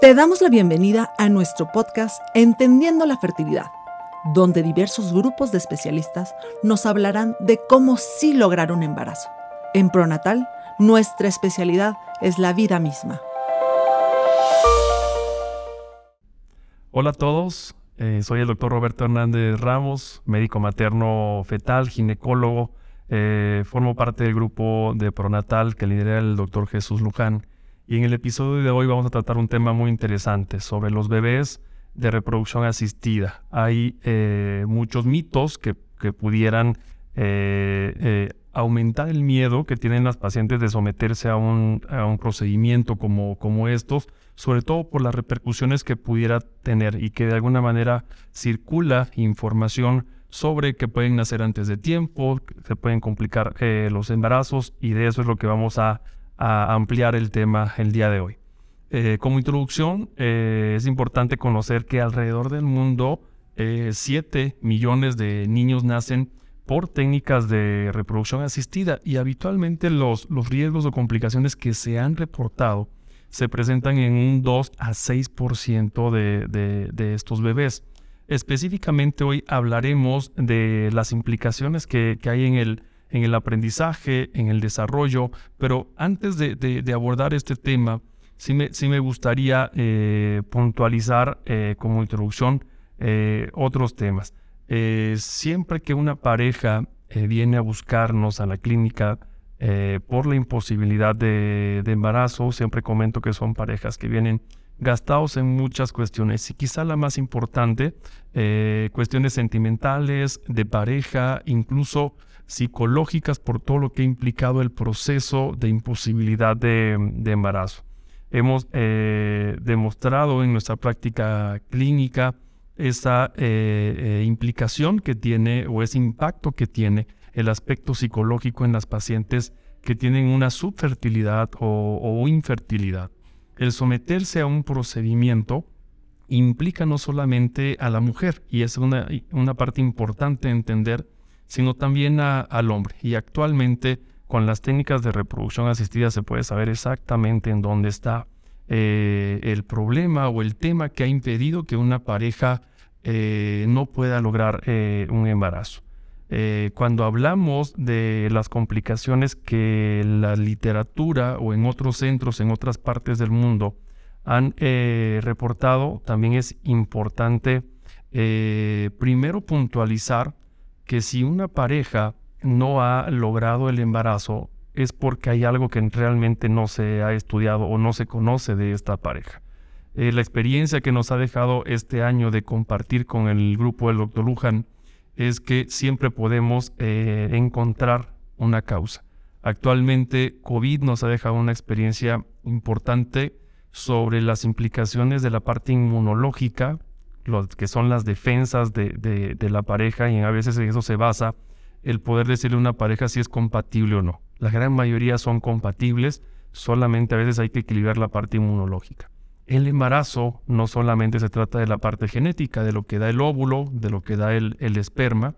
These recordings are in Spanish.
Te damos la bienvenida a nuestro podcast Entendiendo la Fertilidad, donde diversos grupos de especialistas nos hablarán de cómo sí lograr un embarazo. En Pronatal, nuestra especialidad es la vida misma. Hola a todos, eh, soy el doctor Roberto Hernández Ramos, médico materno fetal, ginecólogo. Eh, formo parte del grupo de Pronatal que lidera el doctor Jesús Luján y en el episodio de hoy vamos a tratar un tema muy interesante sobre los bebés de reproducción asistida. Hay eh, muchos mitos que, pudieran eh, eh, aumentar el miedo que tienen las pacientes de someterse a un, procedimiento como, como estos, sobre todo por las repercusiones que pudiera tener y que de alguna manera circula información sobre que pueden nacer antes de tiempo, se pueden complicar los embarazos y de eso es lo que vamos a a ampliar el tema el día de hoy. Eh, como introducción, eh, es importante conocer que alrededor del mundo 7 eh, millones de niños nacen por técnicas de reproducción asistida y habitualmente los, los riesgos o complicaciones que se han reportado se presentan en un 2 a 6% de, de, de estos bebés. Específicamente hoy hablaremos de las implicaciones que, que hay en el en el aprendizaje, en el desarrollo, pero antes de, abordar este tema, sí me, gustaría eh, puntualizar eh, como introducción eh, otros temas. siempre que una pareja viene a buscarnos a la clínica por la imposibilidad de, de, embarazo, siempre comento que son parejas que vienen gastados en muchas cuestiones y quizá la más importante, cuestiones sentimentales, de pareja, incluso psicológicas por todo lo que ha implicado el proceso de imposibilidad de, embarazo. Hemos eh, demostrado en nuestra práctica clínica esa eh, eh, implicación que tiene o ese impacto que tiene el aspecto psicológico en las pacientes que tienen una subfertilidad o, infertilidad. El someterse a un procedimiento implica no solamente a la mujer, y es una, una parte importante entender sino también al hombre. Y actualmente con las técnicas de reproducción asistida se puede saber exactamente en dónde está eh, el problema o el tema que ha impedido que una pareja eh, no pueda lograr eh, un embarazo. cuando hablamos de las complicaciones que la literatura o en otros centros, en otras partes del mundo, han reportado, también es importante primero puntualizar que si una pareja no ha logrado el embarazo es porque hay algo que realmente no se ha estudiado o no se conoce de esta pareja. Eh, la experiencia que nos ha dejado este año de compartir con el grupo del Dr. Luján es que siempre podemos eh, encontrar una causa. Actualmente COVID nos ha dejado una experiencia importante sobre las implicaciones de la parte inmunológica que son las defensas de, la pareja y a veces en eso se basa el poder decirle a una pareja si es compatible o no. La gran mayoría son compatibles, solamente a veces hay que equilibrar la parte inmunológica. El embarazo no solamente se trata de la parte genética, de lo que da el óvulo, de lo que da el, esperma,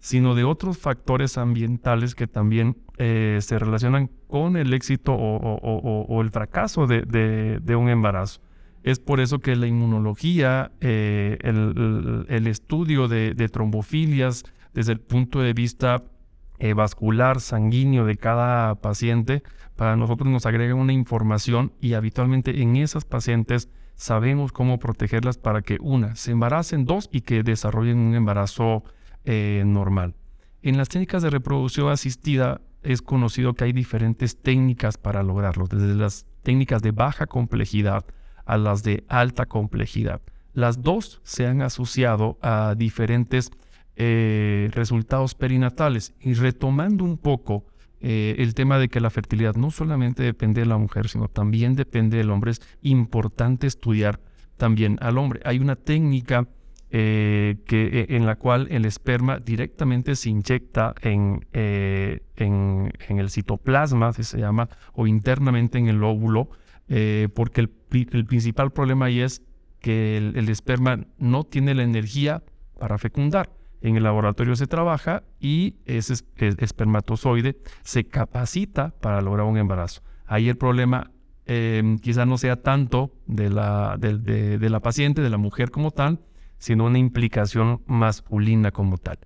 sino de otros factores ambientales que también eh, se relacionan con el éxito o, el fracaso de un embarazo. Es por eso que la inmunología, eh, el, estudio de, trombofilias desde el punto de vista eh, vascular, sanguíneo de cada paciente, para nosotros nos agrega una información y habitualmente en esas pacientes sabemos cómo protegerlas para que una, se embaracen, dos, y que desarrollen un embarazo eh, normal. En las técnicas de reproducción asistida es conocido que hay diferentes técnicas para lograrlo, desde las técnicas de baja complejidad, a las de alta complejidad. Las dos se han asociado a diferentes eh, resultados perinatales. Y retomando un poco eh, el tema de que la fertilidad no solamente depende de la mujer, sino también depende del hombre, es importante estudiar también al hombre. Hay una técnica eh, que, en la cual el esperma directamente se inyecta en, en, en el citoplasma, se llama, o internamente en el óvulo, eh, porque el, principal problema ahí es que el, esperma no tiene la energía para fecundar. En el laboratorio se trabaja y ese espermatozoide se capacita para lograr un embarazo. Ahí el problema eh, quizá no sea tanto de la, de, la paciente, de la mujer como tal, sino una implicación masculina como tal.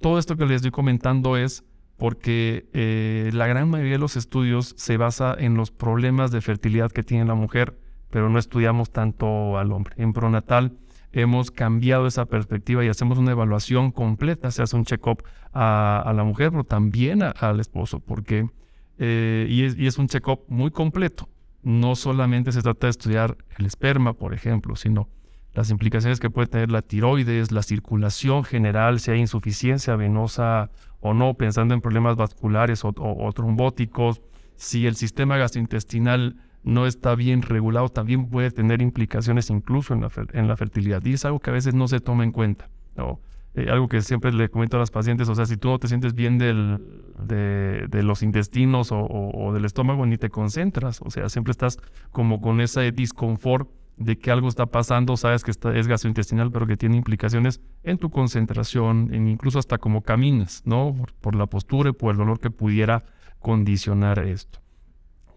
Todo esto que les estoy comentando es porque eh, la gran mayoría de los estudios se basa en los problemas de fertilidad que tiene la mujer, pero no estudiamos tanto al hombre. En pronatal hemos cambiado esa perspectiva y hacemos una evaluación completa, se hace un check-up a, la mujer, pero también al esposo, porque, eh, y, es, y es un check-up muy completo. No solamente se trata de estudiar el esperma, por ejemplo, sino las implicaciones que puede tener la tiroides, la circulación general, si hay insuficiencia venosa o no, pensando en problemas vasculares o, trombóticos, si el sistema gastrointestinal no está bien regulado, también puede tener implicaciones incluso en la, en la fertilidad. Y es algo que a veces no se toma en cuenta. ¿no? Eh, algo que siempre le comento a las pacientes, o sea, si tú no te sientes bien del, de, los intestinos o, del estómago, ni te concentras, o sea, siempre estás como con ese disconfort de que algo está pasando, sabes que está, es gastrointestinal, pero que tiene implicaciones en tu concentración, en incluso hasta como caminas, ¿no? Por, la postura y por el dolor que pudiera condicionar esto.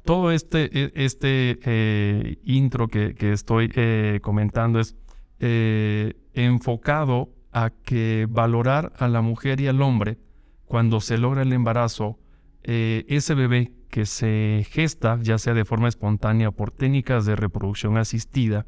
Todo este, e, este eh, intro que, estoy eh, comentando es eh, enfocado a que valorar a la mujer y al hombre cuando se logra el embarazo, ese bebé que se gesta, ya sea de forma espontánea o por técnicas de reproducción asistida,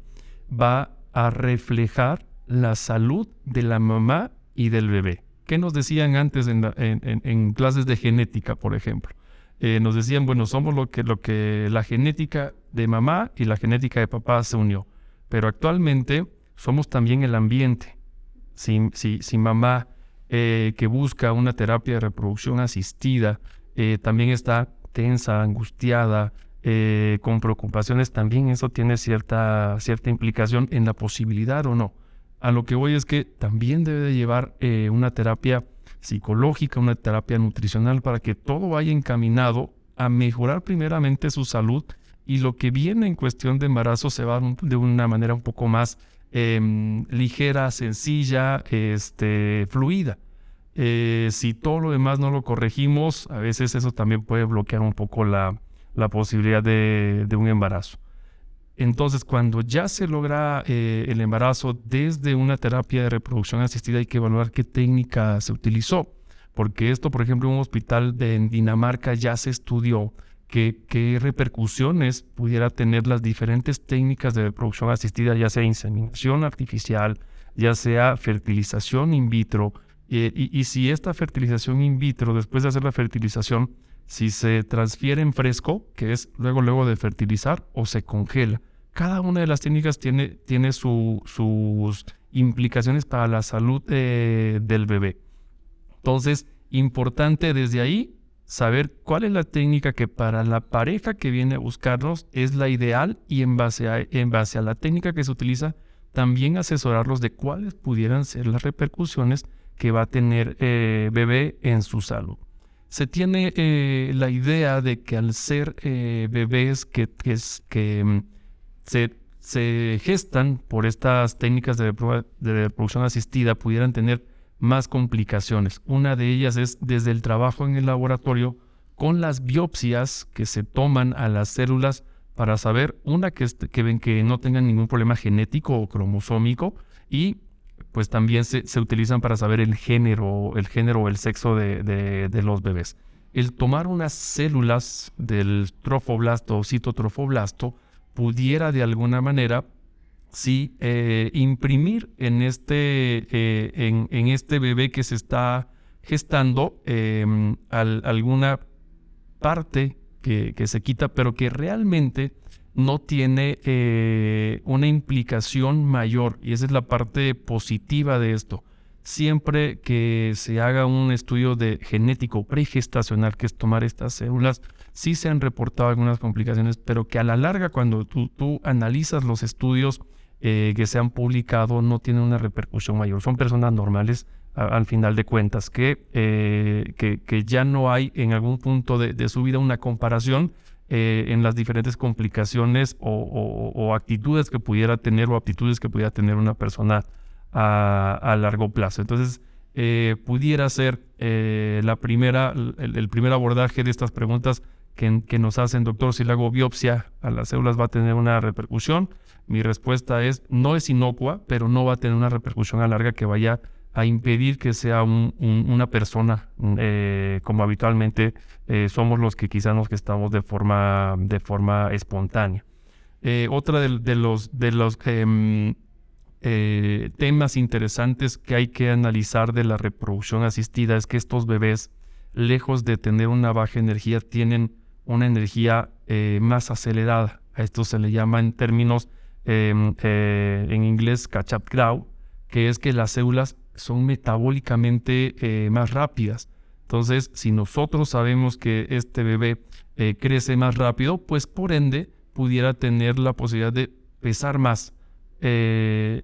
va a reflejar la salud de la mamá y del bebé. ¿Qué nos decían antes en, clases de genética, por ejemplo? Eh, nos decían, bueno, somos lo que, lo que la genética de mamá y la genética de papá se unió. Pero actualmente somos también el ambiente. Si, si, mamá eh, que busca una terapia de reproducción asistida eh, también está tensa, angustiada, eh, con preocupaciones, también eso tiene cierta, cierta implicación en la posibilidad o no. A lo que voy es que también debe de llevar eh, una terapia psicológica, una terapia nutricional para que todo vaya encaminado a mejorar primeramente su salud y lo que viene en cuestión de embarazo se va de una manera un poco más em, ligera, sencilla, este, fluida. Eh, si todo lo demás no lo corregimos, a veces eso también puede bloquear un poco la, posibilidad de, un embarazo. Entonces, cuando ya se logra eh, el embarazo desde una terapia de reproducción asistida, hay que evaluar qué técnica se utilizó. Porque esto, por ejemplo, en un hospital en Dinamarca ya se estudió qué repercusiones pudiera tener las diferentes técnicas de reproducción asistida, ya sea inseminación artificial, ya sea fertilización in vitro, eh, y, si esta fertilización in vitro, después de hacer la fertilización, si se transfiere en fresco, que es luego, luego de fertilizar, o se congela, cada una de las técnicas tiene, tiene sus implicaciones para la salud del bebé. Entonces, importante desde ahí saber cuál es la técnica que para la pareja que viene a buscarnos es la ideal y en base a, en base a la técnica que se utiliza, también asesorarlos de cuáles pudieran ser las repercusiones que va a tener eh, bebé en su salud. Se tiene eh, la idea de que al ser eh, bebés que, que, mm, se, gestan por estas técnicas de, de reproducción asistida pudieran tener más complicaciones. Una de ellas es desde el trabajo en el laboratorio con las biopsias que se toman a las células para saber, una, que, que ven que no tengan ningún problema genético o cromosómico y pues también se, utilizan para saber el género, el género o el sexo de, los bebés. El tomar unas células del trofoblasto o citotrofoblasto pudiera de alguna manera sí eh, imprimir en este, eh, en, este bebé que se está gestando em, alguna parte que, que, se quita, pero que realmente no tiene eh, una implicación mayor y esa es la parte positiva de esto. Siempre que se haga un estudio de genético pregestacional, que es tomar estas células, sí se han reportado algunas complicaciones, pero que a la larga cuando tú, tú analizas los estudios eh, que se han publicado no tienen una repercusión mayor. Son personas normales al final de cuentas, que, eh, que, ya no hay en algún punto de su vida una comparación eh, en las diferentes complicaciones o, actitudes que pudiera tener o aptitudes que pudiera tener una persona a, largo plazo. Entonces, eh, pudiera ser eh, la primera, el, primer abordaje de estas preguntas, que, que, nos hacen, doctor, si le hago biopsia a las células va a tener una repercusión. Mi respuesta es, no es inocua, pero no va a tener una repercusión a larga que vaya a impedir que sea una persona eh, como habitualmente eh, somos los que quizás nos estamos de forma, de forma espontánea. Eh, otra de, los, de los em, temas interesantes que hay que analizar de la reproducción asistida es que estos bebés, lejos de tener una baja energía, tienen una energía más acelerada. A esto se le llama en términos em, en inglés catch-up growth, que es que las células son metabólicamente eh, más rápidas. Entonces, si nosotros sabemos que este bebé eh, crece más rápido, pues por ende pudiera tener la posibilidad de pesar más. Eh,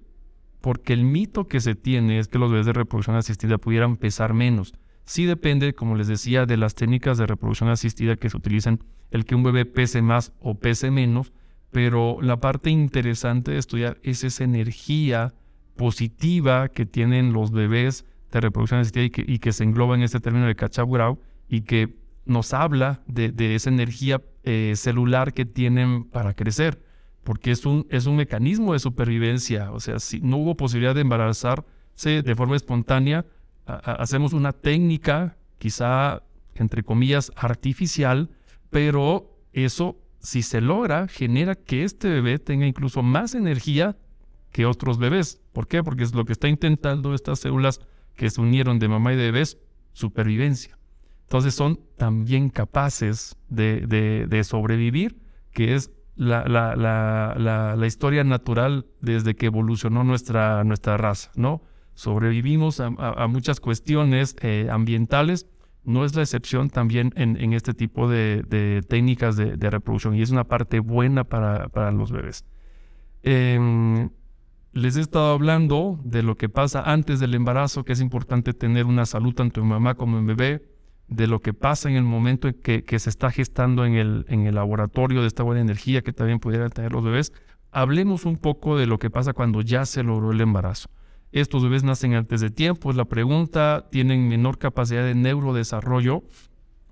porque el mito que se tiene es que los bebés de reproducción asistida pudieran pesar menos. Sí depende, como les decía, de las técnicas de reproducción asistida que se utilizan, el que un bebé pese más o pese menos, pero la parte interesante de estudiar es esa energía positiva que tienen los bebés de reproducción asistida y que, se engloba en este término de growth y que nos habla de, esa energía eh, celular que tienen para crecer, porque es un, es un mecanismo de supervivencia. O sea, si no hubo posibilidad de embarazarse de forma espontánea, hacemos una técnica, quizá entre comillas, artificial, pero eso, si se logra, genera que este bebé tenga incluso más energía que otros bebés. ¿Por qué? Porque es lo que está intentando estas células que se unieron de mamá y de bebés, supervivencia. Entonces son también capaces de, sobrevivir, que es la, la, historia natural desde que evolucionó nuestra, nuestra raza, ¿no? Sobrevivimos a, muchas cuestiones eh, ambientales, no es la excepción también en, este tipo de, técnicas de, reproducción y es una parte buena para, para los bebés. Em, les he estado hablando de lo que pasa antes del embarazo, que es importante tener una salud tanto en mamá como en bebé, de lo que pasa en el momento en que, se está gestando en el, laboratorio de esta buena energía que también pudieran tener los bebés. Hablemos un poco de lo que pasa cuando ya se logró el embarazo. Estos bebés nacen antes de tiempo, es la pregunta, tienen menor capacidad de neurodesarrollo.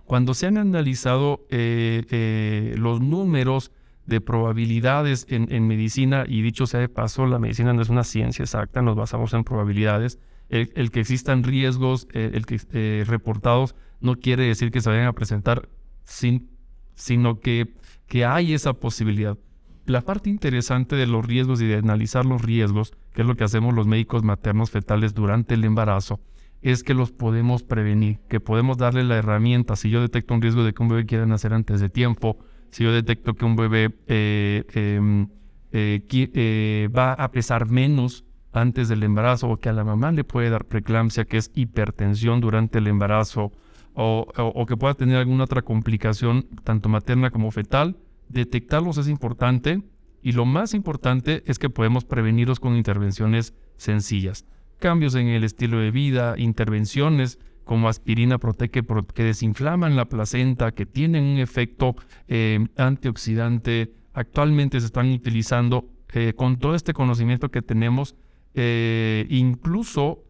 Cuando se han analizado eh, eh, los números de probabilidades en, medicina, y dicho sea de paso, la medicina no es una ciencia exacta, nos basamos en probabilidades. El, que existan riesgos, eh, el que eh, reportados, no quiere decir que se vayan a presentar, sin, sino que, que hay esa posibilidad. La parte interesante de los riesgos y de analizar los riesgos, que es lo que hacemos los médicos maternos fetales durante el embarazo, es que los podemos prevenir, que podemos darle la herramienta. Si yo detecto un riesgo de que un bebé quiera nacer antes de tiempo, si yo detecto que un bebé eh, em, eh, eh, va a pesar menos antes del embarazo o que a la mamá le puede dar preeclampsia, que es hipertensión durante el embarazo, o, que pueda tener alguna otra complicación, tanto materna como fetal, detectarlos es importante y lo más importante es que podemos prevenirlos con intervenciones sencillas. Cambios en el estilo de vida, intervenciones como aspirina protege que desinflaman la placenta, que tienen un efecto eh, antioxidante. Actualmente se están utilizando eh, con todo este conocimiento que tenemos, eh, incluso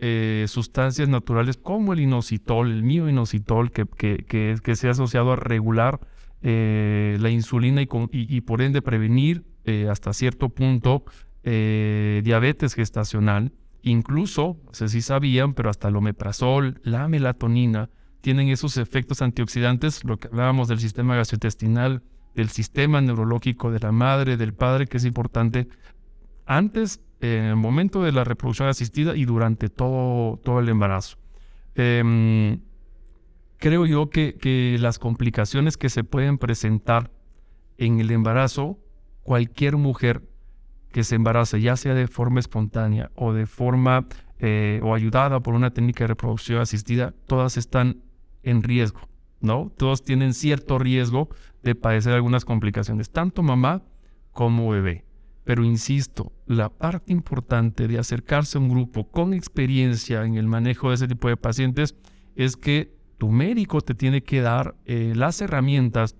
sustancias naturales como el inositol, el mioinositol, que, que, se ha asociado a regular la insulina y, y, por ende prevenir hasta cierto punto diabetes gestacional. Incluso, no sé si sabían, pero hasta el omeprazol, la melatonina, tienen esos efectos antioxidantes, lo que hablábamos del sistema gastrointestinal, del sistema neurológico de la madre, del padre, que es importante antes, en el momento de la reproducción asistida y durante todo, todo el embarazo. Em, creo yo que, que las complicaciones que se pueden presentar en el embarazo, cualquier mujer que se embarace, ya sea de forma espontánea o de forma eh, o ayudada por una técnica de reproducción asistida, todas están en riesgo, ¿no? Todos tienen cierto riesgo de padecer algunas complicaciones, tanto mamá como bebé. Pero insisto, la parte importante de acercarse a un grupo con experiencia en el manejo de ese tipo de pacientes es que tu médico te tiene que dar eh, las herramientas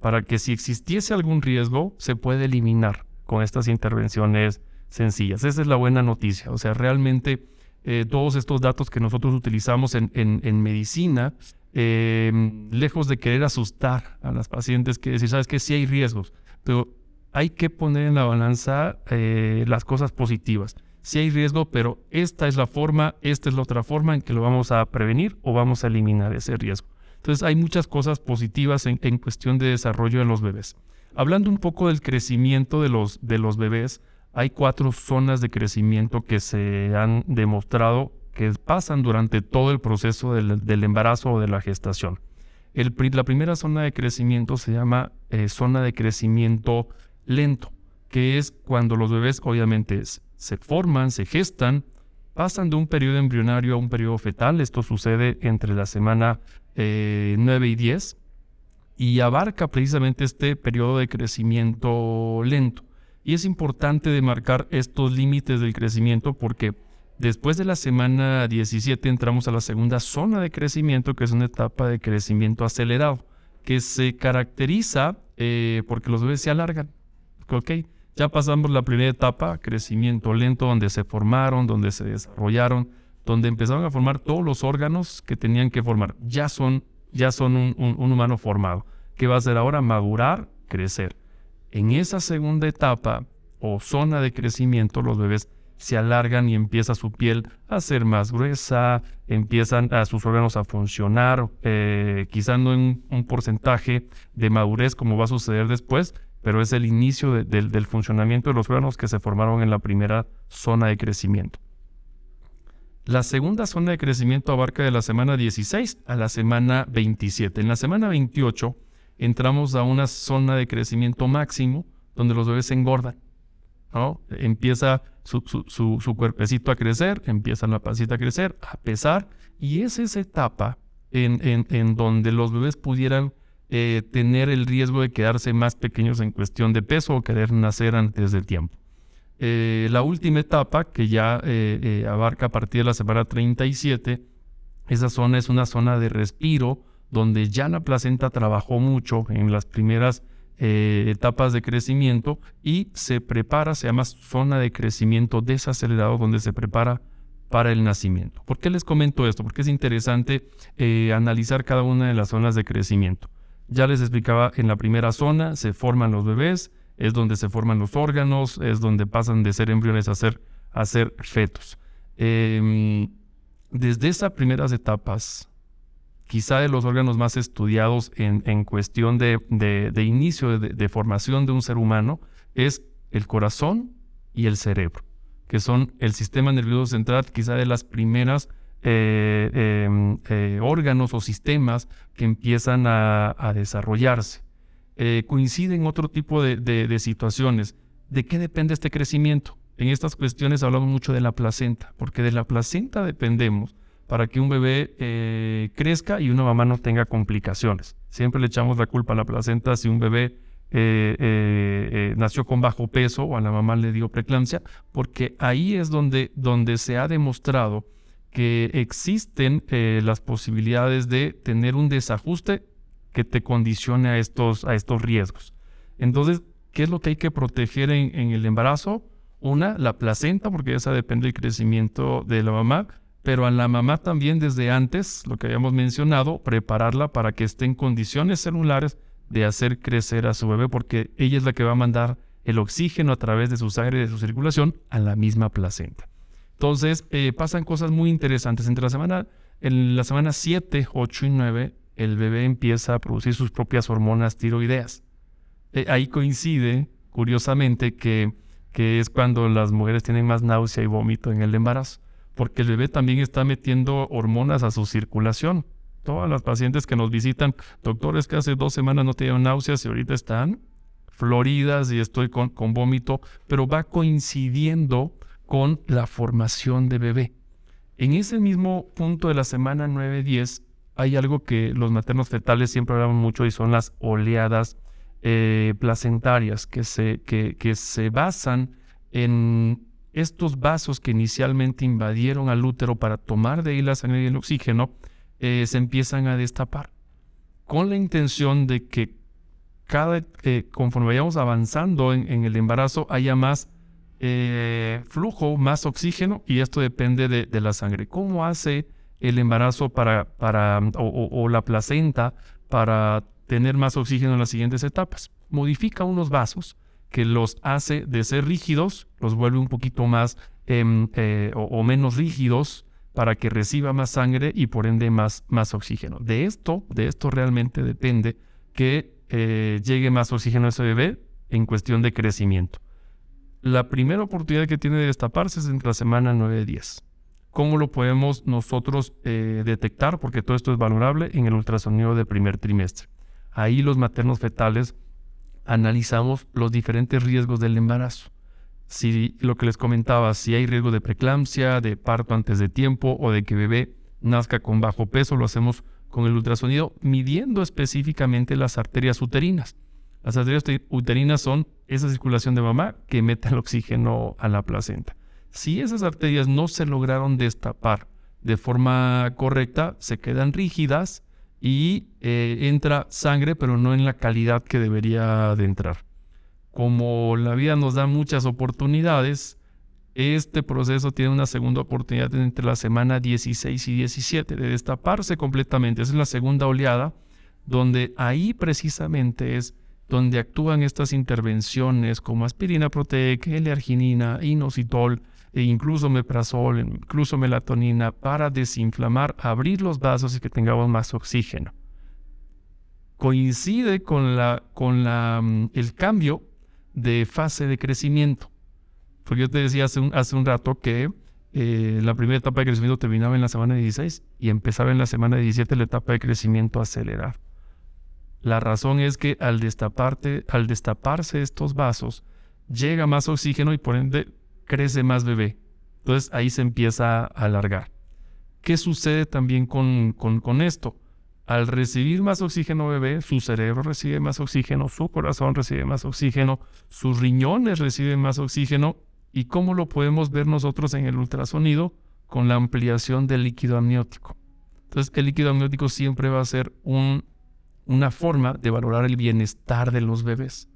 para que si existiese algún riesgo se pueda eliminar con estas intervenciones sencillas. Esa es la buena noticia. O sea, realmente eh, todos estos datos que nosotros utilizamos en, en, medicina Em, lejos de querer asustar a las pacientes, que decir, sabes que sí hay riesgos, pero hay que poner en la balanza eh, las cosas positivas. Sí hay riesgo, pero esta es la forma, esta es la otra forma en que lo vamos a prevenir o vamos a eliminar ese riesgo. Entonces hay muchas cosas positivas en, cuestión de desarrollo de los bebés. Hablando un poco del crecimiento de los, de los bebés, hay cuatro zonas de crecimiento que se han demostrado que pasan durante todo el proceso del, embarazo o de la gestación. la primera zona de crecimiento se llama eh, zona de crecimiento lento, que es cuando los bebés obviamente se forman, se gestan, pasan de un periodo embrionario a un periodo fetal. Esto sucede entre la semana 9 eh, y 10 y abarca precisamente este periodo de crecimiento lento. Y es importante demarcar estos límites del crecimiento porque Después de la semana 17 entramos a la segunda zona de crecimiento, que es una etapa de crecimiento acelerado, que se caracteriza eh, porque los bebés se alargan. Ya pasamos la primera etapa, crecimiento lento, donde se formaron, donde se desarrollaron, donde empezaron a formar todos los órganos que tenían que formar. Ya son, ya son un, humano formado. ¿Qué va a hacer ahora? Madurar, crecer. En esa segunda etapa o zona de crecimiento, los bebés se alargan y empieza su piel a ser más gruesa, empiezan a sus órganos a funcionar, eh, quizá no en un porcentaje de madurez como va a suceder después, pero es el inicio del funcionamiento de los órganos que se formaron en la primera zona de crecimiento. La segunda zona de crecimiento abarca de la semana 16 a la semana 27. En la semana 28 entramos a una zona de crecimiento máximo donde los bebés se engordan. Empieza su, cuerpecito a crecer, empieza la pancita a crecer, a pesar, y es esa etapa en, donde los bebés pudieran eh, tener el riesgo de quedarse más pequeños en cuestión de peso o querer nacer antes del tiempo. Eh, la última etapa, que ya eh, abarca a partir de la semana 37, esa zona es una zona de respiro donde ya la placenta trabajó mucho en las primeras eh, etapas de crecimiento y se prepara, se llama zona de crecimiento desacelerado donde se prepara para el nacimiento. ¿Por qué les comento esto? Porque es interesante eh, analizar cada una de las zonas de crecimiento. Ya les explicaba, en la primera zona se forman los bebés, es donde se forman los órganos, es donde pasan de ser embriones a ser, a ser fetos. Em, desde esas primeras etapas quizá de los órganos más estudiados en, cuestión de, inicio de, formación de un ser humano, es el corazón y el cerebro, que son el sistema nervioso central, quizá de las primeras eh, em, eh, órganos o sistemas que empiezan a, desarrollarse. Eh, coinciden otro tipo de situaciones. ¿De qué depende este crecimiento? En estas cuestiones hablamos mucho de la placenta, porque de la placenta dependemos para que un bebé eh, crezca y una mamá no tenga complicaciones. Siempre le echamos la culpa a la placenta si un bebé eh, nació con bajo peso o a la mamá le dio preeclampsia, porque ahí es donde, donde se ha demostrado que existen las posibilidades de tener un desajuste que te condicione a estos, a estos riesgos. Entonces, ¿qué es lo que hay que proteger en, el embarazo? Una, la placenta, porque esa depende del crecimiento de la mamá pero a la mamá también desde antes, lo que habíamos mencionado, prepararla para que esté en condiciones celulares de hacer crecer a su bebé, porque ella es la que va a mandar el oxígeno a través de su sangre y de su circulación a la misma placenta. Entonces, eh, pasan cosas muy interesantes. Entre la semana, en la semana 7, 8 y 9, el bebé empieza a producir sus propias hormonas tiroideas. Eh, ahí coincide, curiosamente, que, que es cuando las mujeres tienen más náusea y vómito en el embarazo porque el bebé también está metiendo hormonas a su circulación. Todas las pacientes que nos visitan, doctores que hace dos semanas no tenían náuseas y ahorita están floridas y estoy con, con vómito, pero va coincidiendo con la formación de bebé. En ese mismo punto de la semana 9-10 hay algo que los maternos fetales siempre hablan mucho y son las oleadas eh, placentarias que se, que, se basan en estos vasos que inicialmente invadieron al útero para tomar de ahí la sangre y el oxígeno, eh, se empiezan a destapar, con la intención de que cada, eh, conforme vayamos avanzando en, el embarazo haya más flujo, más oxígeno, y esto depende de, la sangre. ¿Cómo hace el embarazo para, para o, la placenta para tener más oxígeno en las siguientes etapas. Modifica unos vasos que los hace de ser rígidos, los vuelve un poquito más em, eh, o, menos rígidos para que reciba más sangre y por ende más, más oxígeno. De esto, de esto realmente depende que eh, llegue más oxígeno a ese bebé en cuestión de crecimiento. La primera oportunidad que tiene de destaparse es entre la semana 9 y 10. ¿Cómo lo podemos nosotros eh, detectar? Porque todo esto es valorable en el ultrasonido del primer trimestre. Ahí los maternos fetales analizamos los diferentes riesgos del embarazo. Si lo que les comentaba, si hay riesgo de preeclampsia, de parto antes de tiempo o de que bebé nazca con bajo peso, lo hacemos con el ultrasonido midiendo específicamente las arterias uterinas. Las arterias uterinas son esa circulación de mamá que mete el oxígeno a la placenta. Si esas arterias no se lograron destapar de forma correcta, se quedan rígidas y eh, entra sangre, pero no en la calidad que debería de entrar. Como la vida nos da muchas oportunidades, este proceso tiene una segunda oportunidad entre la semana 16 y 17 de destaparse completamente. Esa es la segunda oleada, donde ahí precisamente es donde actúan estas intervenciones como aspirina proteica, L-arginina, inositol, e incluso meprazol, incluso melatonina, para desinflamar, abrir los vasos y que tengamos más oxígeno. Coincide con, la, con la, mm, el cambio de fase de crecimiento. Porque yo te decía hace un, hace un rato que eh, la primera etapa de crecimiento terminaba en la semana 16 y empezaba en la semana 17 la etapa de crecimiento acelerado. La razón es que al, al destaparse estos vasos, llega más oxígeno y por ende crece más bebé. Entonces ahí se empieza a alargar. ¿Qué sucede también con, con, esto? Al recibir más oxígeno bebé, su cerebro recibe más oxígeno, su corazón recibe más oxígeno, sus riñones reciben más oxígeno. ¿Y cómo lo podemos ver nosotros en el ultrasonido? Con la ampliación del líquido amniótico. Entonces el líquido amniótico siempre va a ser un una forma de valorar el bienestar de los bebés.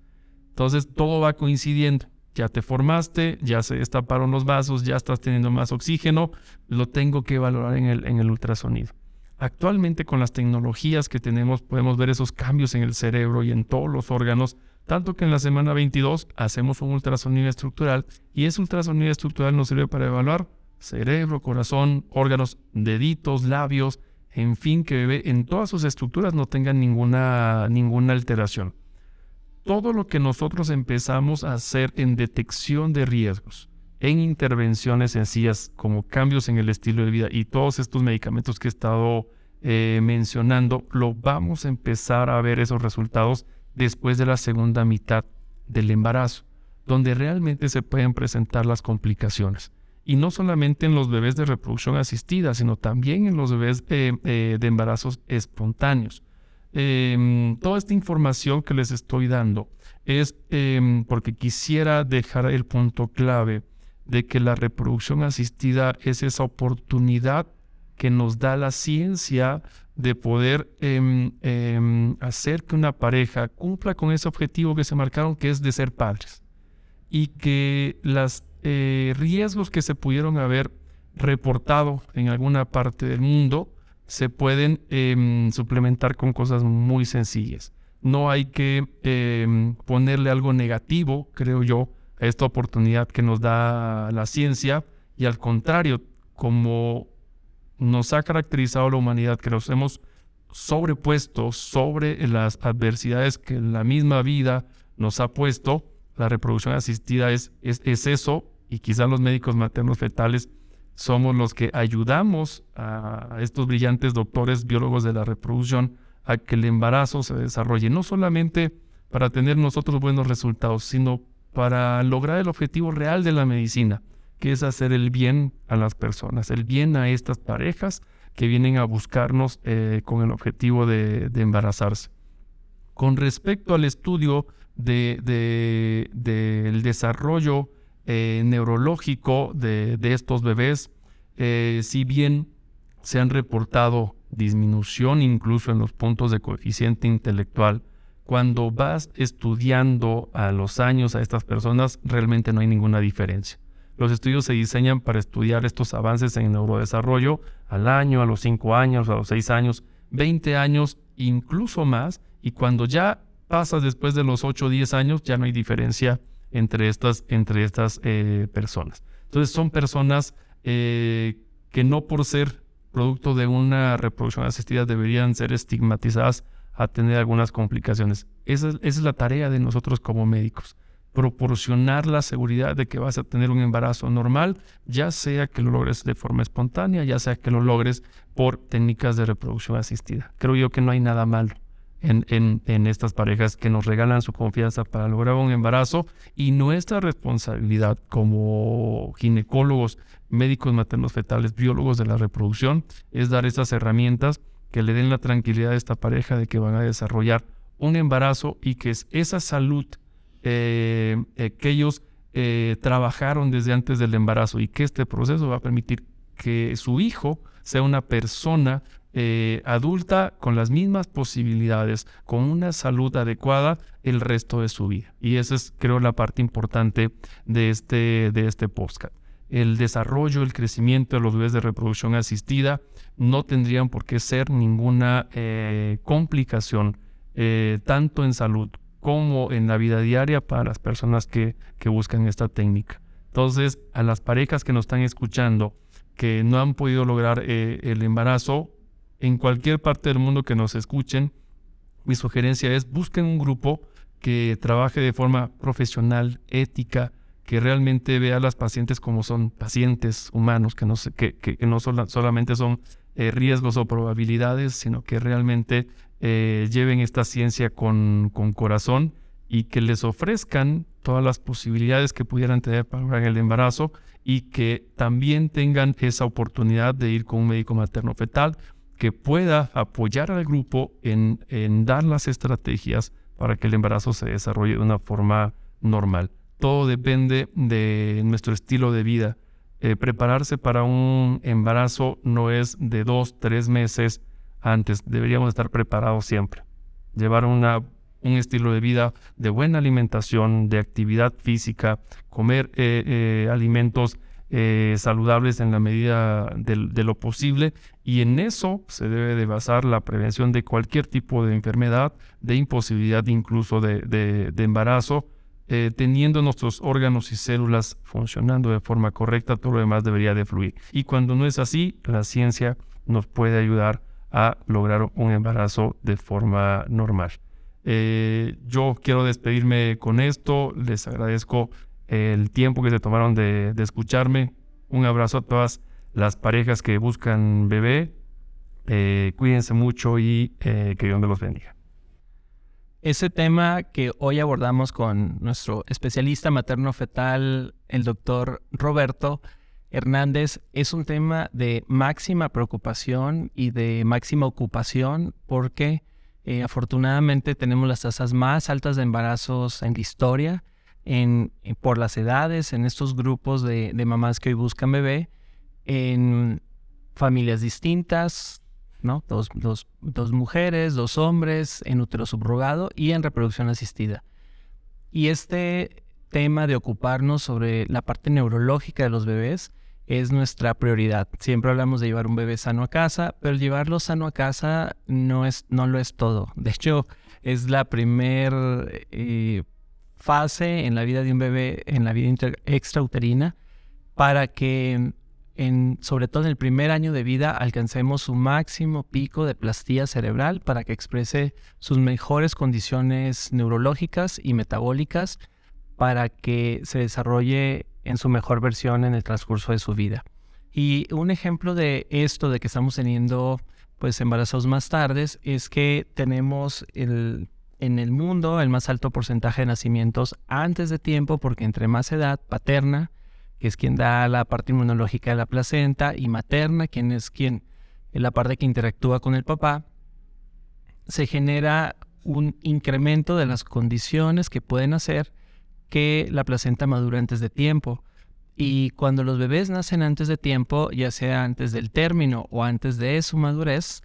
Entonces todo va coincidiendo. Ya te formaste, ya se destaparon los vasos, ya estás teniendo más oxígeno, lo tengo que valorar en el, en el ultrasonido. Actualmente con las tecnologías que tenemos podemos ver esos cambios en el cerebro y en todos los órganos, tanto que en la semana 22 hacemos un ultrasonido estructural y ese ultrasonido estructural nos sirve para evaluar cerebro, corazón, órganos, deditos, labios, en fin, que en todas sus estructuras no tenga ninguna, ninguna alteración. Todo lo que nosotros empezamos a hacer en detección de riesgos, en intervenciones sencillas como cambios en el estilo de vida y todos estos medicamentos que he estado eh, mencionando, lo vamos a empezar a ver esos resultados después de la segunda mitad del embarazo, donde realmente se pueden presentar las complicaciones y no solamente en los bebés de reproducción asistida, sino también en los bebés eh, eh, de embarazos espontáneos. Em, toda esta información que les estoy dando es em, porque quisiera dejar el punto clave de que la reproducción asistida es esa oportunidad que nos da la ciencia de poder em, hacer que una pareja cumpla con ese objetivo que se marcaron, que es de ser padres. Y que las eh, riesgos que se pudieron haber reportado en alguna parte del mundo se pueden em, suplementar con cosas muy sencillas. No hay que em, ponerle algo negativo, creo yo, a esta oportunidad que nos da la ciencia y al contrario, como nos ha caracterizado la humanidad, que nos hemos sobrepuesto sobre las adversidades que la misma vida nos ha puesto, la reproducción asistida es, es, es eso y quizá los médicos maternos fetales somos los que ayudamos a estos brillantes doctores biólogos de la reproducción a que el embarazo se desarrolle, no solamente para tener nosotros buenos resultados, sino para lograr el objetivo real de la medicina, que es hacer el bien a las personas, el bien a estas parejas que vienen a buscarnos eh, con el objetivo de, embarazarse. Con respecto al estudio del de, desarrollo eh, neurológico de, estos bebés, eh, si bien se han reportado disminución incluso en los puntos de coeficiente intelectual, cuando vas estudiando a los años a estas personas, realmente no hay ninguna diferencia. Los estudios se diseñan para estudiar estos avances en neurodesarrollo al año, a los 5 años, a los 6 años, 20 años, incluso más. Y cuando ya pasas después de los 8 o 10 años, ya no hay diferencia entre estas, entre estas eh, personas. Entonces son personas eh, que no por ser producto de una reproducción asistida deberían ser estigmatizadas a tener algunas complicaciones. Esa es, la tarea de nosotros como médicos, proporcionar la seguridad de que vas a tener un embarazo normal, ya sea que lo logres de forma espontánea, ya sea que lo logres por técnicas de reproducción asistida. Creo yo que no hay nada malo en, estas parejas que nos regalan su confianza para lograr un embarazo y nuestra responsabilidad como ginecólogos, médicos maternos fetales, biólogos de la reproducción, es dar estas herramientas que le den la tranquilidad a esta pareja de que van a desarrollar un embarazo y que es esa salud eh, eh, que ellos eh, trabajaron desde antes del embarazo y que este proceso va a permitir que su hijo sea una persona eh, adulta con las mismas posibilidades, con una salud adecuada el resto de su vida. Y esa es, creo, la parte importante de este, de este podcast. El desarrollo, el crecimiento de los bebés de reproducción asistida no tendrían por qué ser ninguna eh, complicación, eh, tanto en salud como en la vida diaria para las personas que, que buscan esta técnica. Entonces, a las parejas que nos están escuchando, que no han podido lograr el embarazo, en cualquier parte del mundo que nos escuchen, mi sugerencia es busquen un grupo que trabaje de forma profesional, ética, que realmente vea a las pacientes como son pacientes humanos, que no, que, no solamente son eh, riesgos o probabilidades, sino que realmente eh, lleven esta ciencia con, con, corazón y que les ofrezcan todas las posibilidades que pudieran tener para el embarazo y que también tengan esa oportunidad de ir con un médico materno fetal que pueda apoyar al grupo en, dar las estrategias para que el embarazo se desarrolle de una forma normal. Todo depende de nuestro estilo de vida. Eh, prepararse para un embarazo no es de dos, tres meses antes. Deberíamos estar preparados siempre. Llevar una, un estilo de vida de buena alimentación, de actividad física, comer eh, eh, alimentos eh, saludables en la medida de, lo posible y en eso se debe de basar la prevención de cualquier tipo de enfermedad, de imposibilidad incluso de, embarazo, eh, teniendo nuestros órganos y células funcionando de forma correcta, todo lo demás debería de fluir. Y cuando no es así, la ciencia nos puede ayudar a lograr un embarazo de forma normal. Eh, yo quiero despedirme con esto, les agradezco el tiempo que se tomaron de, escucharme. Un abrazo a todas las parejas que buscan bebé. Eh, cuídense mucho y eh, que Dios me los bendiga. Ese tema que hoy abordamos con nuestro especialista materno-fetal, el doctor Roberto Hernández, es un tema de máxima preocupación y de máxima ocupación porque eh, afortunadamente tenemos las tasas más altas de embarazos en la historia en, eh, por las edades, en estos grupos de, mamás que hoy buscan bebé, en familias distintas, ¿no? Dos, dos, mujeres, dos hombres, en útero subrogado y en reproducción asistida. Y este tema de ocuparnos sobre la parte neurológica de los bebés es nuestra prioridad. Siempre hablamos de llevar un bebé sano a casa, pero llevarlo sano a casa no, es, no lo es todo. De hecho, es la primer eh, fase en la vida de un bebé, en la vida extrauterina, para que sobre todo en el primer año de vida alcancemos su máximo pico de plastía cerebral para que exprese sus mejores condiciones neurológicas y metabólicas para que se desarrolle en su mejor versión en el transcurso de su vida. Y un ejemplo de esto, de que estamos teniendo pues embarazos más tardes, es que tenemos el en el mundo el más alto porcentaje de nacimientos antes de tiempo, porque entre más edad paterna, que es quien da la parte inmunológica de la placenta, y materna, quien es quien es la parte que interactúa con el papá, se genera un incremento de las condiciones que pueden hacer que la placenta madure antes de tiempo. Y cuando los bebés nacen antes de tiempo, ya sea antes del término o antes de su madurez,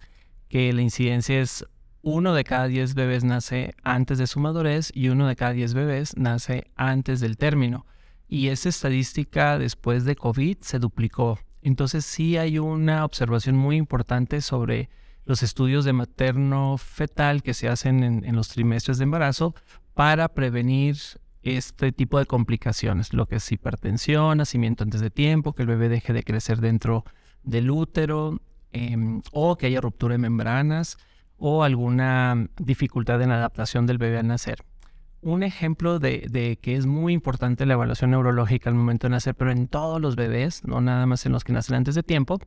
que la incidencia es uno de cada diez bebés nace antes de su madurez y uno de cada diez bebés nace antes del término. y esa estadística después de COVID se duplicó. Entonces sí hay una observación muy importante sobre los estudios de materno fetal que se hacen en, los trimestres de embarazo para prevenir este tipo de complicaciones, lo que es hipertensión, nacimiento antes de tiempo, que el bebé deje de crecer dentro del útero em, o que haya ruptura de membranas o alguna dificultad en la adaptación del bebé al nacer. Un ejemplo de, de, que es muy importante la evaluación neurológica al momento de nacer, pero en todos los bebés, no nada más en los que nacen antes de tiempo,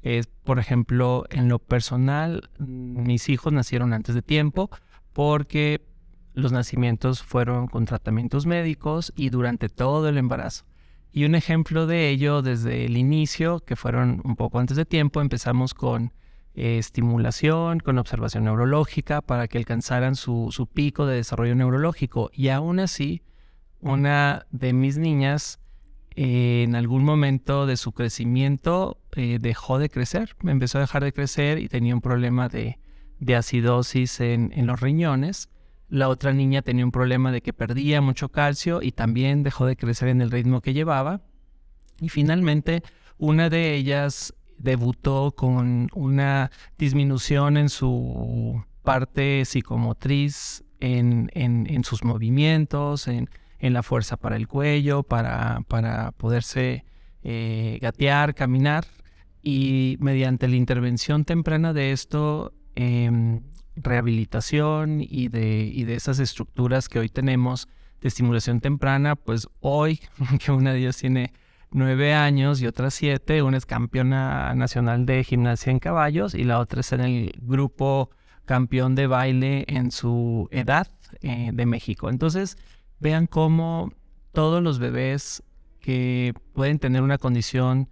es, por ejemplo, en lo personal, mis hijos nacieron antes de tiempo porque los nacimientos fueron con tratamientos médicos y durante todo el embarazo. Y un ejemplo de ello desde el inicio, que fueron un poco antes de tiempo, empezamos con eh, estimulación, con observación neurológica para que alcanzaran su, su pico de desarrollo neurológico. Y aún así, una de mis niñas en algún momento de su crecimiento eh, dejó de crecer, empezó a dejar de crecer y tenía un problema de, acidosis en, los riñones. La otra niña tenía un problema de que perdía mucho calcio y también dejó de crecer en el ritmo que llevaba. Y finalmente, una de ellas debutó con una disminución en su parte psicomotriz, en, en sus movimientos, en, en la fuerza para el cuello, para, para poderse eh, gatear, caminar. Y mediante la intervención temprana de esto, em, rehabilitación y de, y de esas estructuras que hoy tenemos de estimulación temprana, pues hoy, que una de ellas tiene nueve años y otra siete, una es campeona nacional de gimnasia en caballos y la otra es en el grupo campeón de baile en su edad eh, de México. Entonces, vean cómo todos los bebés que pueden tener una condición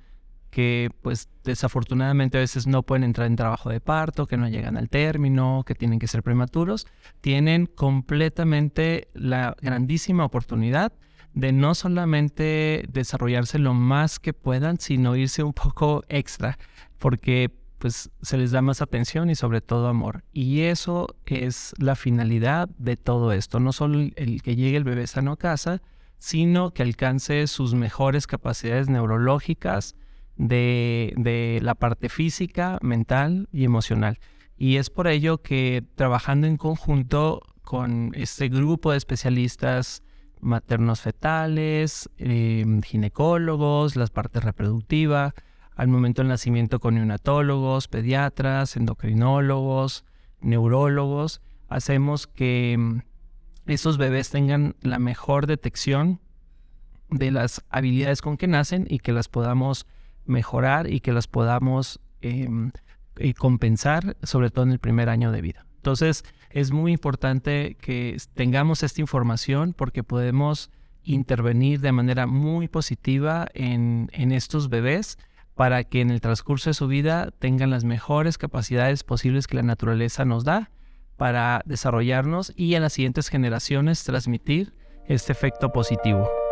que pues desafortunadamente a veces no pueden entrar en trabajo de parto, que no llegan al término, que tienen que ser prematuros, tienen completamente la grandísima oportunidad de no solamente desarrollarse lo más que puedan, sino irse un poco extra, porque pues se les da más atención y sobre todo amor. Y eso es la finalidad de todo esto, no solo el que llegue el bebé sano a casa, sino que alcance sus mejores capacidades neurológicas de, de la parte física, mental y emocional. Y es por ello que trabajando en conjunto con este grupo de especialistas maternos fetales, eh, ginecólogos, las partes reproductivas, al momento del nacimiento con neonatólogos, pediatras, endocrinólogos, neurólogos. Hacemos que mm, esos bebés tengan la mejor detección de las habilidades con que nacen y que las podamos mejorar y que las podamos em, eh, compensar, sobre todo en el primer año de vida. Entonces, es muy importante que tengamos esta información porque podemos intervenir de manera muy positiva en, en estos bebés para que en el transcurso de su vida tengan las mejores capacidades posibles que la naturaleza nos da para desarrollarnos y a las siguientes generaciones transmitir este efecto positivo.